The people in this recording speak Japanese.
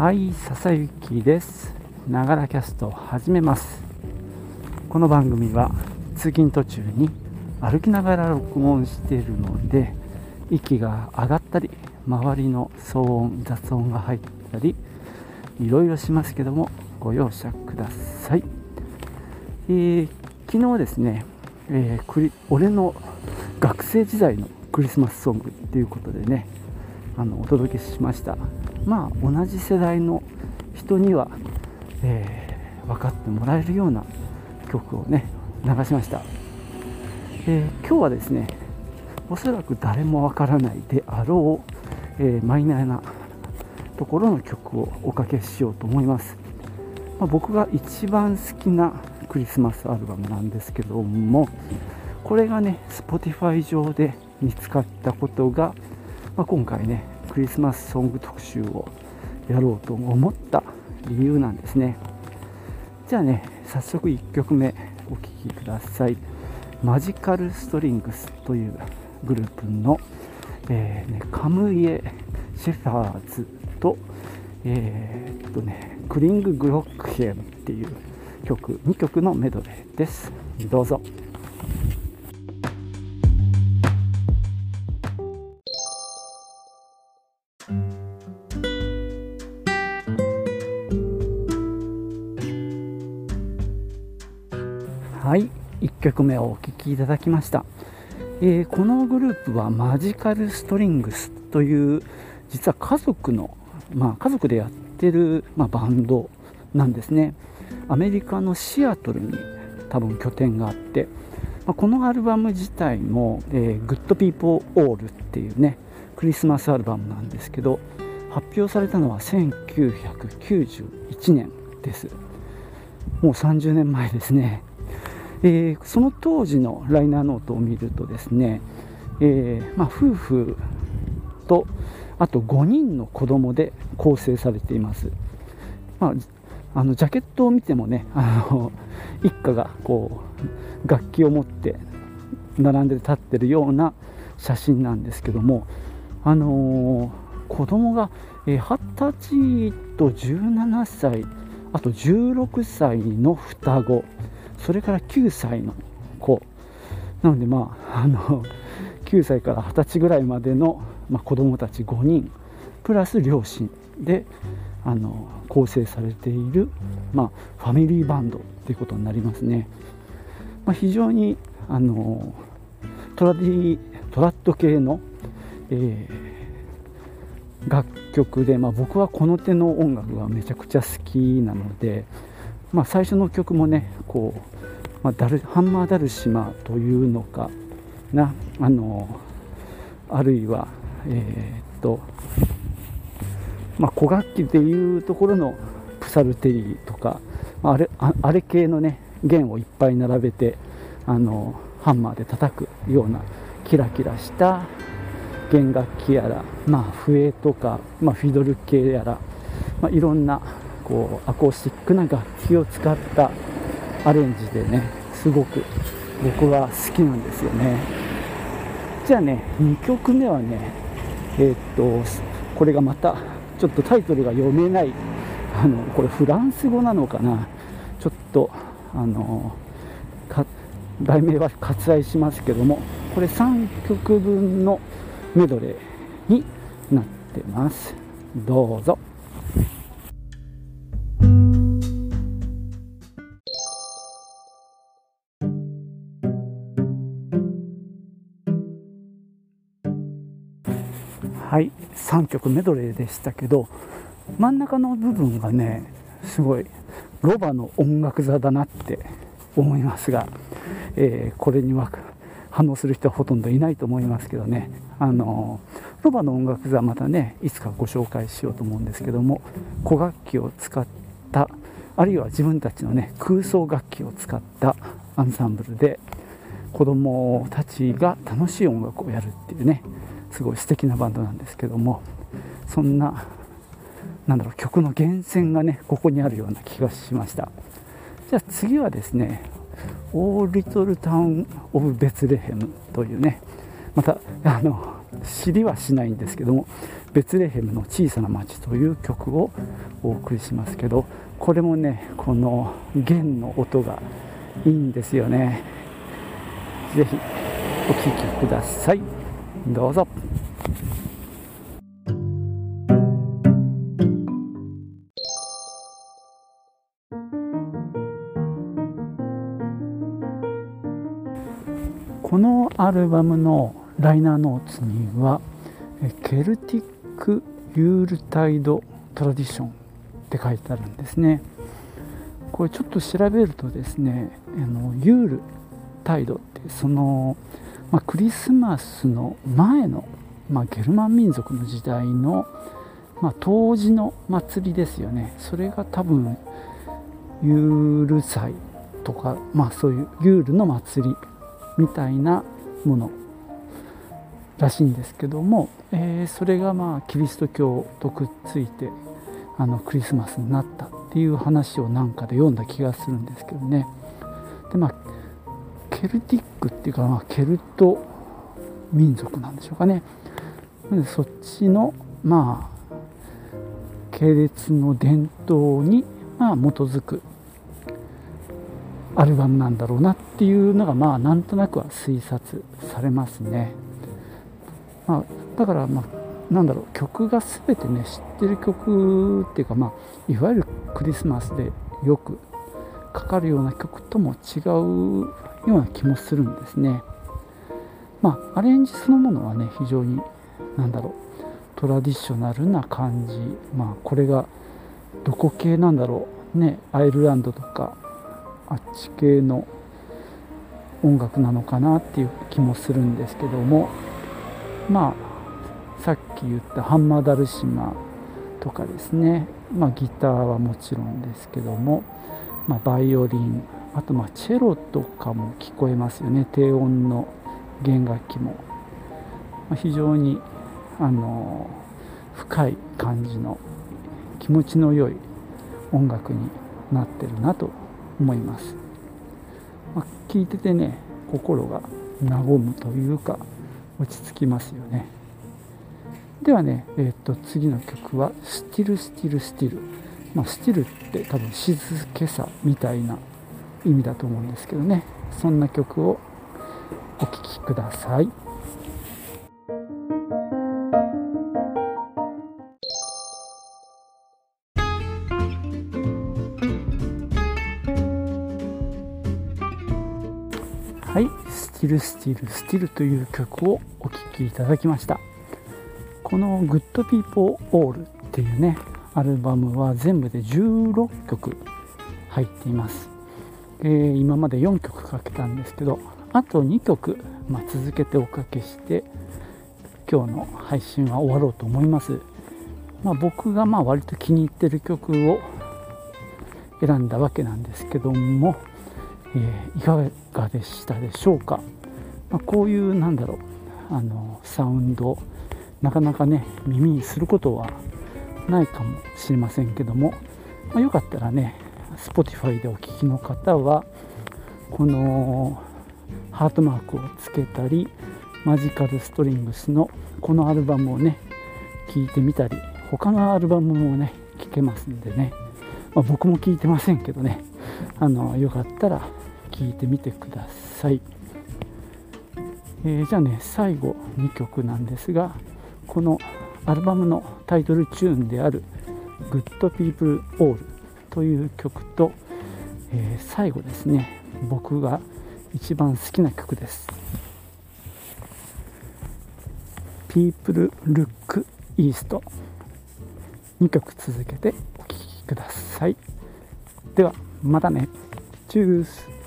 はい笹雪です。ながらキャストを始めます。この番組は通勤途中に歩きながら録音しているので息が上がったり周りの騒音雑音が入ったりいろいろしますけどもご容赦ください、えー、昨日ですね、えー、俺の学生時代のクリスマスソングっていうことでねあのお届けしました。まあ同じ世代の人には、えー、分かってもらえるような曲をね流しました、えー、今日はですねおそらく誰もわからないであろう、えー、マイナーなところの曲をおかけしようと思います、まあ、僕が一番好きなクリスマスアルバムなんですけどもこれがね Spotify 上で見つかったことが、まあ、今回ねクリスマスソング特集をやろうと思った理由なんですね。じゃあね早速1曲目お聴きください。マジカルストリングスというグループの、えーね、カムイエ・シェファーズと,、えー、っとね、クリング・グロックヘムっていう曲2曲のメドレーです。どうぞ。はい1曲目をお聴きいただきました、えー、このグループはマジカルストリングスという実は家族の、まあ、家族でやってる、まあ、バンドなんですね。アメリカのシアトルに多分拠点があって、まあ、このアルバム自体も、えー、Good People All っていうねクリスマスアルバムなんですけど発表されたのは1991年です。もう30年前ですね。えー、その当時のライナーノートを見るとですね、えー、まあ、夫婦とあと5人の子供で構成されています、まあ、あのジャケットを見てもねあの一家がこう楽器を持って並んで立ってるような写真なんですけども、あのー、子供が、えー、20歳と17歳あと16歳の双子。それから9歳の子。なのでまああの9歳から20歳ぐらいまでの、まあ、子供たち5人。プラス両親であの構成されている、まあ、ファミリーバンドっていうことになりますね、まあ、非常にあのトラディトラッド系の、えー、楽曲で、まあ、僕はこの手の音楽がめちゃくちゃ好きなので、まあ、最初の曲もねこう、まあ、ダルハンマーダルシマというのかなあのあるいはえー、っとまあ、古楽器でいうところのプサルテリーとかあれあれ系のね弦をいっぱい並べてあのハンマーで叩くようなキラキラした弦楽器やら、まあ、笛とか、まあ、フィドル系やら、まあ、いろんなこうアコースティックな楽器を使ったアレンジでねすごく僕は好きなんですよね。じゃあね2曲目はねえー、っとこれがまたちょっとタイトルが読めないあのこれフランス語なのかな。ちょっとあの題名は割愛しますけどもこれ3曲分のメドレーになってます。どうぞ。はい3曲メドレーでしたけど真ん中の部分がねすごいロバの音楽座だなって思いますが、えー、これには反応する人はほとんどいないと思いますけどね。あのロバの音楽座またねいつかご紹介しようと思うんですけども古楽器を使ったあるいは自分たちのね空想楽器を使ったアンサンブルで子供たちが楽しい音楽をやるっていうねすごい素敵なバンドなんですけどもそんななんだろう曲の源泉がねここにあるような気がしました。じゃあ次はですね「オー・リトル・タウン・オブ・ベツレヘム」というねまたあの知りはしないんですけどもベツレヘムの小さな町という曲をお送りしますけどこれもねこの弦の音がいいんですよね。ぜひお聴きください。どうぞ。このアルバムのライナーノーツにはケルティック・ユールタイド・トラディションって書いてあるんですね。これちょっと調べるとですねあのユールタイドってその、まあ、クリスマスの前の、まあ、ゲルマン民族の時代の、まあ、当時の祭りですよね。それが多分ユール祭とか、まあ、そういうユールの祭りみたいなものらしいんですけども、えー、それがまあキリスト教とくっついてあのクリスマスになったっていう話をなんかで読んだ気がするんですけどね。でまあケルティックっていうか、まあ、ケルト民族なんでしょうかねそっちのまあ系列の伝統に、まあ、基づくアルバムなんだろうなっていうのがまあなんとなくは推察されますね。まあ、だからまあなんだろう曲が全てね知ってる曲っていうかまあいわゆるクリスマスでよくかかるような曲とも違うような気もするんですね。まあアレンジそのものはね非常に何だろうトラディショナルな感じ。まあこれがどこ系なんだろう。ねアイルランドとかあっち系の音楽なのかなっていう気もするんですけども。まあさっき言ったハンマーダルシマとかですね、まあ、ギターはもちろんですけども、まあ、バイオリン。あとまあチェロとかも聞こえますよね。低音の弦楽器も、まあ、非常にあの深い感じの気持ちの良い音楽になってるなと思います、まあ、聞いててね心が和むというか落ち着きますよね。ではね、えー、と次の曲は「Still Still Still」まあ、 Still って多分静けさみたいな意味だと思うんですけどねそんな曲をお聴きください。はい、 Still Still Still という曲をお聴きいただきました。この Good People All っていうね、アルバムは全部で16曲入っています。えー、今まで4曲かけたんですけど、あと2曲、まあ、続けておかけして、今日の配信は終わろうと思います。まあ、僕がまあ割と気に入ってる曲を選んだわけなんですけども、えー、いかがでしたでしょうか、まあ、こういうなんだろうあのサウンドなかなかね耳にすることはないかもしれませんけども、まあ、よかったらね Spotify でお聴きの方はこのハートマークをつけたりマジカルストリングスのこのアルバムをね聴いてみたり他のアルバムもね聴けますんでね、まあ、僕も聴いてませんけどね。あのよかったら聴いてみてください、えー、じゃあね最後2曲なんですがこのアルバムのタイトルチューンである「Good People All」という曲と、えー、最後ですね。僕が一番好きな曲です。People Look East 2曲続けてお聴きください。ではまたね。チュース。